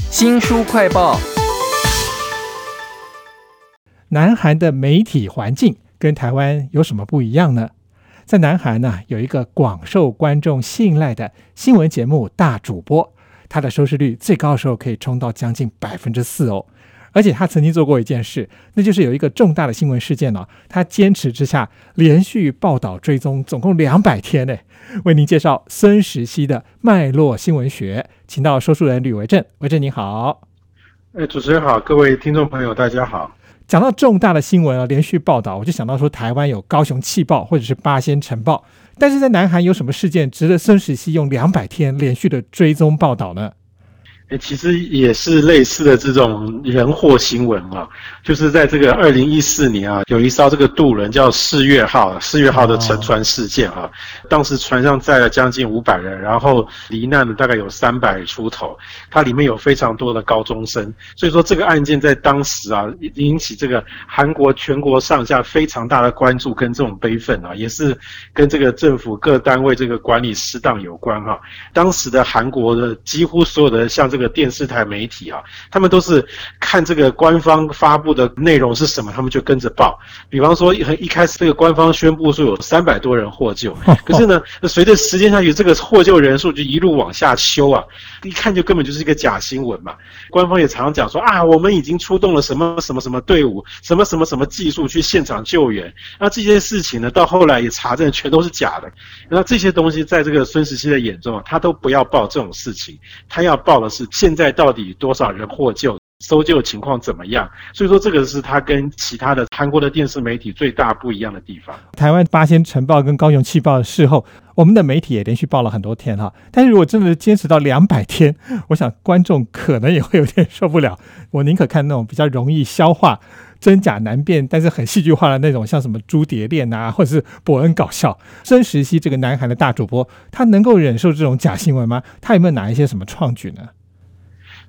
新书快报：南韩的媒体环境跟台湾有什么不一样呢？在南韩呢，有一个广受观众信赖的新闻节目大主播，他的收视率最高的时候可以冲到将近百分之四哦。而且他曾经做过一件事，那就是有一个重大的新闻事件呢，他坚持之下连续报道追踪，总共两百天呢。为您介绍孙时熙的脉络新闻学，请到说书人吕维正，维正你好。哎，主持人好，各位听众朋友大家好。讲到重大的新闻啊，连续报道，我就想到说台湾有高雄气爆或者是八仙城爆，但是在南韩有什么事件值得孙时熙用两百天连续的追踪报道呢？其实也是类似的这种人祸新闻啊，就是在这个二零一四年啊，有一艘这个渡轮叫四月号，四月号的沉船事件啊，当时船上载了将近五百人，然后罹难的大概有三百出头，它里面有非常多的高中生，所以说这个案件在当时啊，引起这个韩国全国上下非常大的关注跟这种悲愤啊，也是跟这个政府各单位这个管理失当有关哈。当时的韩国的几乎所有的像这个。电视台媒体啊，他们都是看这个官方发布的内容是什么，他们就跟着报。比方说，一一开始这个官方宣布说有三百多人获救，可是呢，随着时间下去，这个获救人数就一路往下修啊，一看就根本就是一个假新闻嘛。官方也常常讲说啊，我们已经出动了什么什么什么队伍，什么什么什么技术去现场救援。那这些事情呢，到后来也查证全都是假的。那这些东西在这个孙时熙的眼中啊，他都不要报这种事情，他要报的是。现在到底多少人获救？搜救情况怎么样？所以说，这个是他跟其他的韩国的电视媒体最大不一样的地方。台湾八仙晨报跟高雄气爆的事后，我们的媒体也连续报了很多天哈。但是如果真的坚持到两百天，我想观众可能也会有点受不了。我宁可看那种比较容易消化、真假难辨，但是很戏剧化的那种，像什么朱蝶恋啊，或者是伯恩搞笑。孙时熙这个南韩的大主播，他能够忍受这种假新闻吗？他有没有哪一些什么创举呢？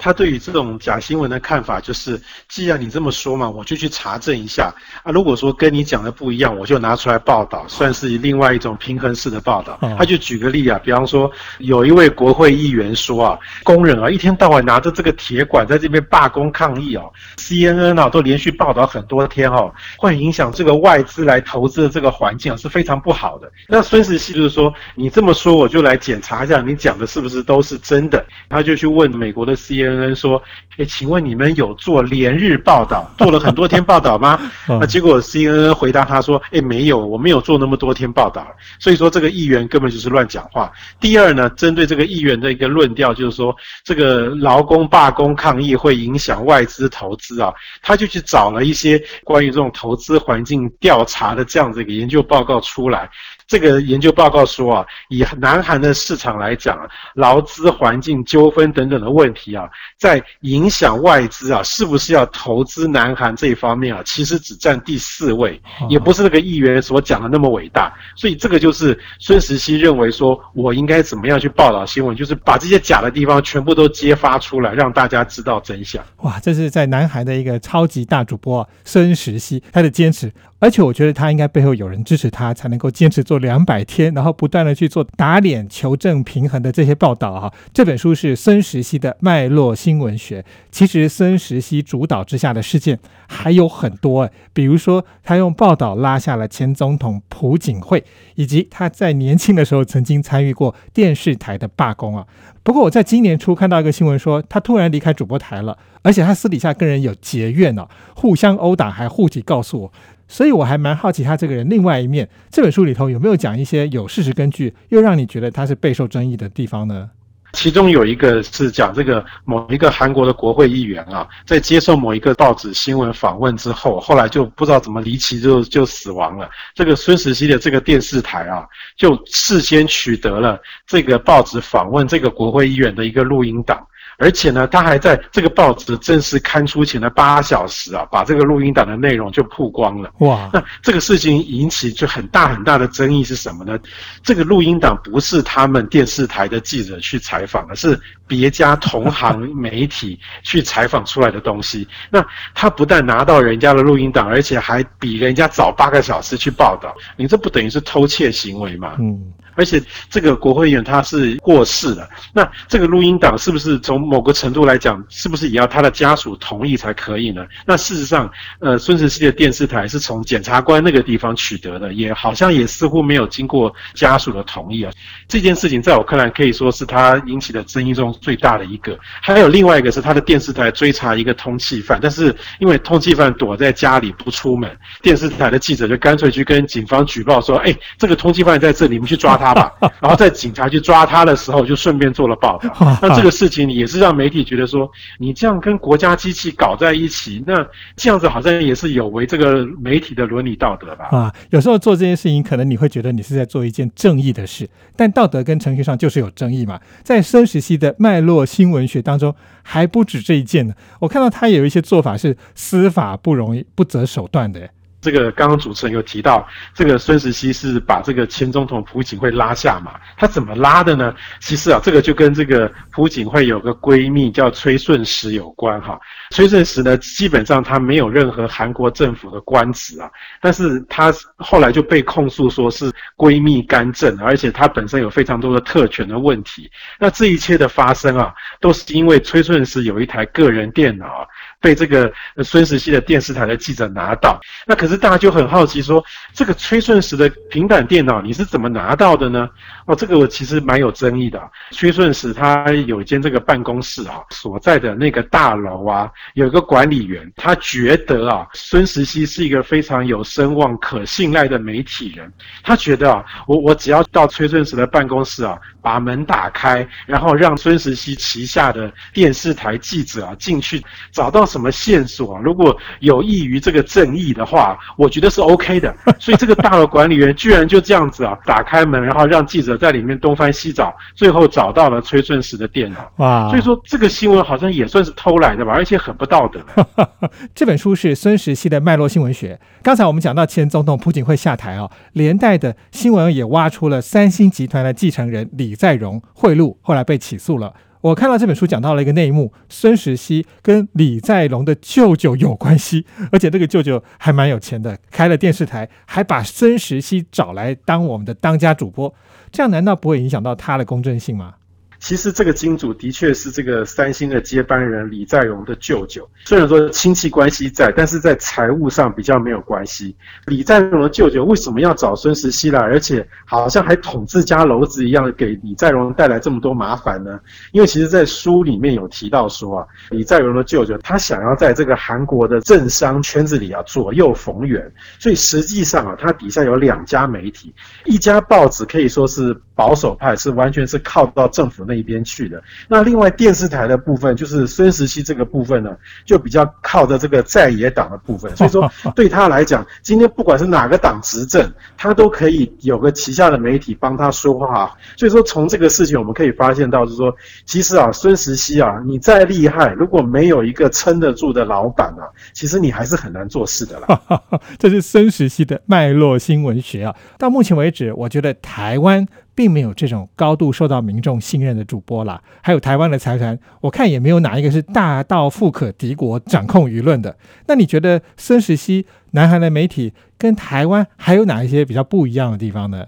他对于这种假新闻的看法就是，既然你这么说嘛，我就去查证一下啊。如果说跟你讲的不一样，我就拿出来报道，算是另外一种平衡式的报道。他就举个例啊，比方说有一位国会议员说啊，工人啊一天到晚拿着这个铁管在这边罢工抗议哦，CNN 啊都连续报道很多天哦，会影响这个外资来投资的这个环境啊是非常不好的。那孙时熙就是说，你这么说我就来检查一下，你讲的是不是都是真的？他就去问美国的 CNN。CNN 说：“哎，请问你们有做连日报道，做了很多天报道吗？”那结果 CNN 回答他说：“哎，没有，我没有做那么多天报道。”所以说这个议员根本就是乱讲话。第二呢，针对这个议员的一个论调，就是说这个劳工罢工抗议会影响外资投资啊，他就去找了一些关于这种投资环境调查的这样子一个研究报告出来。这个研究报告说啊，以南韩的市场来讲啊，劳资环境纠纷等等的问题啊，在影响外资啊是不是要投资南韩这一方面啊，其实只占第四位，也不是那个议员所讲的那么伟大。所以这个就是孙时熙认为说，我应该怎么样去报道新闻，就是把这些假的地方全部都揭发出来，让大家知道真相。哇，这是在南韩的一个超级大主播孙时熙他的坚持。而且我觉得他应该背后有人支持他，才能够坚持做两百天，然后不断的去做打脸、求证、平衡的这些报道啊。这本书是孙时熙的脉络新闻学。其实孙时熙主导之下的事件还有很多，比如说他用报道拉下了前总统朴槿惠，以及他在年轻的时候曾经参与过电视台的罢工啊。不过我在今年初看到一个新闻说，他突然离开主播台了，而且他私底下跟人有结怨呢，互相殴打，还互体告诉我。所以我还蛮好奇他这个人另外一面，这本书里头有没有讲一些有事实根据，又让你觉得他是备受争议的地方呢？其中有一个是讲这个某一个韩国的国会议员啊，在接受某一个报纸新闻访问之后，后来就不知道怎么离奇就就死亡了。这个孙时熙的这个电视台啊，就事先取得了这个报纸访问这个国会议员的一个录音档。而且呢，他还在这个报纸正式刊出前的八小时啊，把这个录音档的内容就曝光了。哇！那这个事情引起就很大很大的争议是什么呢？这个录音档不是他们电视台的记者去采访的，是别家同行媒体 去采访出来的东西。那他不但拿到人家的录音档，而且还比人家早八个小时去报道，你这不等于是偷窃行为吗？嗯。而且这个国会议员他是过世了，那这个录音档是不是从某个程度来讲，是不是也要他的家属同意才可以呢？那事实上，呃，孙石熙的电视台是从检察官那个地方取得的，也好像也似乎没有经过家属的同意啊。这件事情在我看来可以说是他引起的争议中最大的一个。还有另外一个是他的电视台追查一个通缉犯，但是因为通缉犯躲在家里不出门，电视台的记者就干脆去跟警方举报说：“哎，这个通缉犯在这里，你们去抓他吧。”然后在警察去抓他的时候，就顺便做了报道。那这个事情也是让媒体觉得说，你这样跟国家机器搞在一起，那这样子好像也是有违这个媒体的伦理道德吧？啊，有时候做这件事情，可能你会觉得你是在做一件正义的事，但道德跟程序上就是有争议嘛。在孙时熙的脉络新闻学当中，还不止这一件呢。我看到他有一些做法是司法不容易不择手段的。这个刚刚主持人有提到，这个孙石熙是把这个前总统朴槿惠拉下马，他怎么拉的呢？其实啊，这个就跟这个朴槿惠有个闺蜜叫崔顺实有关哈。崔顺实呢，基本上他没有任何韩国政府的官职啊，但是他后来就被控诉说是闺蜜干政，而且他本身有非常多的特权的问题。那这一切的发生啊，都是因为崔顺实有一台个人电脑。被这个孙石熙的电视台的记者拿到，那可是大家就很好奇，说这个崔顺实的平板电脑你是怎么拿到的呢？哦，这个我其实蛮有争议的。崔顺实他有一间这个办公室啊，所在的那个大楼啊，有一个管理员，他觉得啊，孙石熙是一个非常有声望、可信赖的媒体人，他觉得啊，我我只要到崔顺实的办公室啊，把门打开，然后让孙石熙旗下的电视台记者啊进去找到。什么线索？如果有益于这个正义的话，我觉得是 OK 的。所以这个大楼管理员居然就这样子啊，打开门，然后让记者在里面东翻西找，最后找到了崔顺实的电脑。哇！所以说这个新闻好像也算是偷来的吧，而且很不道德。这本书是孙时熙的脉络新闻学。刚才我们讲到前总统朴槿惠下台啊，连带的新闻也挖出了三星集团的继承人李在镕贿赂，后来被起诉了。我看到这本书讲到了一个内幕，孙石熙跟李在龙的舅舅有关系，而且这个舅舅还蛮有钱的，开了电视台，还把孙石熙找来当我们的当家主播，这样难道不会影响到他的公正性吗？其实这个金主的确是这个三星的接班人李在镕的舅舅，虽然说亲戚关系在，但是在财务上比较没有关系。李在镕的舅舅为什么要找孙石熙来，而且好像还捅自家篓子一样，给李在镕带来这么多麻烦呢？因为其实，在书里面有提到说啊，李在镕的舅舅他想要在这个韩国的政商圈子里啊左右逢源，所以实际上啊，他底下有两家媒体，一家报纸可以说是保守派，是完全是靠到政府。那一边去的，那另外电视台的部分，就是孙时熙这个部分呢，就比较靠着这个在野党的部分，所以说 对他来讲，今天不管是哪个党执政，他都可以有个旗下的媒体帮他说话。所以说从这个事情我们可以发现到，就是说，其实啊，孙时熙啊，你再厉害，如果没有一个撑得住的老板啊，其实你还是很难做事的啦。这是孙时熙的脉络新闻学啊。到目前为止，我觉得台湾。并没有这种高度受到民众信任的主播啦，还有台湾的财团，我看也没有哪一个是大到富可敌国、掌控舆论的。那你觉得孙时熙、南韩的媒体跟台湾还有哪一些比较不一样的地方呢？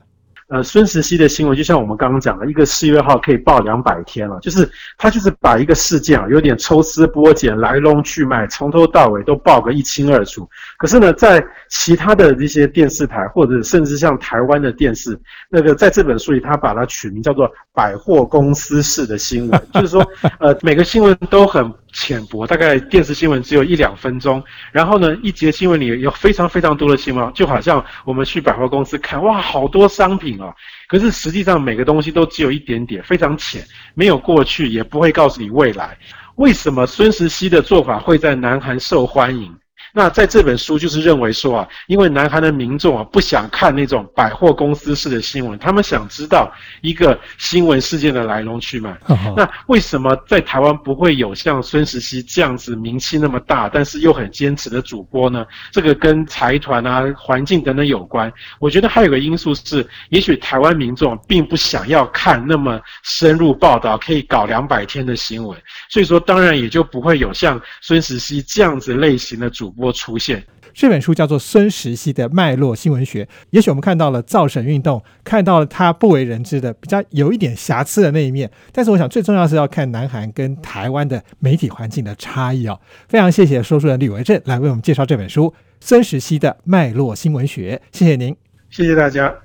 呃，孙时熙的新闻就像我们刚刚讲的，一个四月号可以报两百天了，就是他就是把一个事件啊，有点抽丝剥茧、来龙去脉，从头到尾都报个一清二楚。可是呢，在其他的一些电视台，或者甚至像台湾的电视，那个在这本书里，他把它取名叫做“百货公司式的新闻”，就是说，呃，每个新闻都很。浅薄，大概电视新闻只有一两分钟，然后呢，一节新闻里有非常非常多的新闻，就好像我们去百货公司看，哇，好多商品哦，可是实际上每个东西都只有一点点，非常浅，没有过去，也不会告诉你未来。为什么孙时熙的做法会在南韩受欢迎？那在这本书就是认为说啊，因为南韩的民众啊不想看那种百货公司式的新闻，他们想知道一个新闻事件的来龙去脉。那为什么在台湾不会有像孙时熙这样子名气那么大，但是又很坚持的主播呢？这个跟财团啊、环境等等有关。我觉得还有个因素是，也许台湾民众并不想要看那么深入报道，可以搞两百天的新闻，所以说当然也就不会有像孙时熙这样子类型的主播。播出现。这本书叫做孙石熙的脉络新闻学。也许我们看到了造神运动，看到了他不为人知的比较有一点瑕疵的那一面。但是我想最重要是要看南韩跟台湾的媒体环境的差异哦。非常谢谢说书人李维正来为我们介绍这本书《孙石熙的脉络新闻学》，谢谢您，谢谢大家。